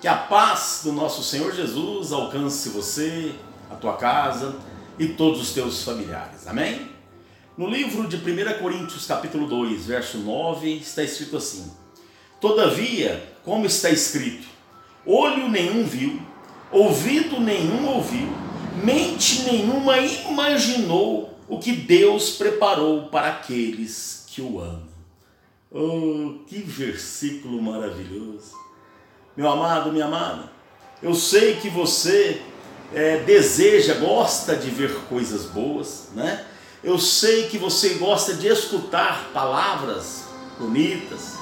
Que a paz do nosso Senhor Jesus alcance você, a tua casa e todos os teus familiares. Amém? No livro de 1 Coríntios, capítulo 2, verso 9, está escrito assim: Todavia, como está escrito, olho nenhum viu, ouvido nenhum ouviu, mente nenhuma imaginou o que Deus preparou para aqueles que o amam. Oh, que versículo maravilhoso! Meu amado, minha amada, eu sei que você é, deseja, gosta de ver coisas boas, né? Eu sei que você gosta de escutar palavras bonitas,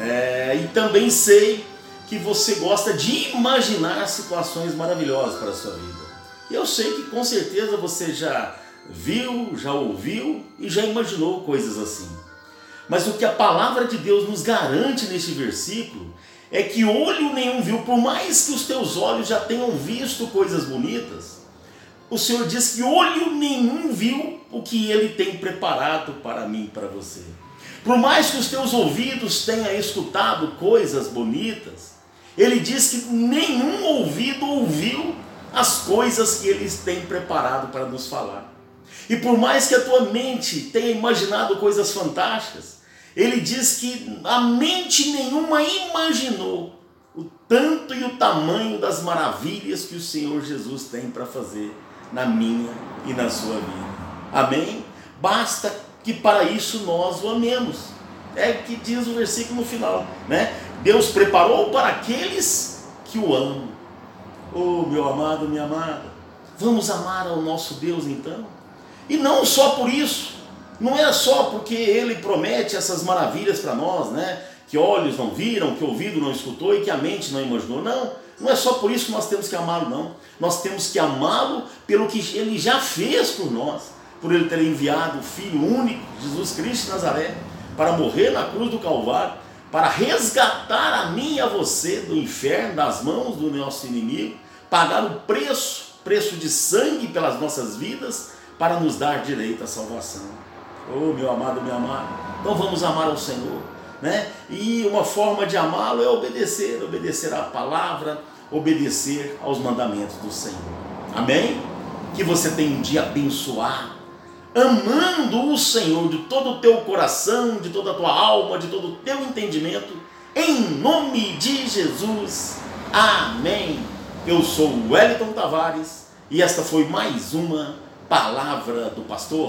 é, e também sei que você gosta de imaginar situações maravilhosas para a sua vida. E eu sei que com certeza você já viu, já ouviu e já imaginou coisas assim. Mas o que a palavra de Deus nos garante neste versículo é que olho nenhum viu, por mais que os teus olhos já tenham visto coisas bonitas, o Senhor diz que olho nenhum viu o que Ele tem preparado para mim e para você. Por mais que os teus ouvidos tenham escutado coisas bonitas, Ele diz que nenhum ouvido ouviu as coisas que Ele tem preparado para nos falar. E por mais que a tua mente tenha imaginado coisas fantásticas, ele diz que a mente nenhuma imaginou o tanto e o tamanho das maravilhas que o Senhor Jesus tem para fazer na minha e na sua vida. Amém? Basta que para isso nós o amemos. É que diz o versículo final, né? Deus preparou para aqueles que o amam. Oh, meu amado, minha amada, vamos amar ao nosso Deus então? E não só por isso, não é só porque ele promete essas maravilhas para nós, né? Que olhos não viram, que ouvido não escutou e que a mente não imaginou. Não, não é só por isso que nós temos que amá-lo, não. Nós temos que amá-lo pelo que ele já fez por nós, por ele ter enviado o Filho único, Jesus Cristo de Nazaré, para morrer na cruz do Calvário, para resgatar a mim e a você do inferno, das mãos do nosso inimigo, pagar o preço, preço de sangue pelas nossas vidas, para nos dar direito à salvação. Oh, meu amado, meu amado. Então vamos amar ao Senhor. Né? E uma forma de amá-lo é obedecer, obedecer à palavra, obedecer aos mandamentos do Senhor. Amém? Que você tenha um dia abençoado, amando o Senhor de todo o teu coração, de toda a tua alma, de todo o teu entendimento, em nome de Jesus. Amém. Eu sou Wellington Tavares e esta foi mais uma palavra do pastor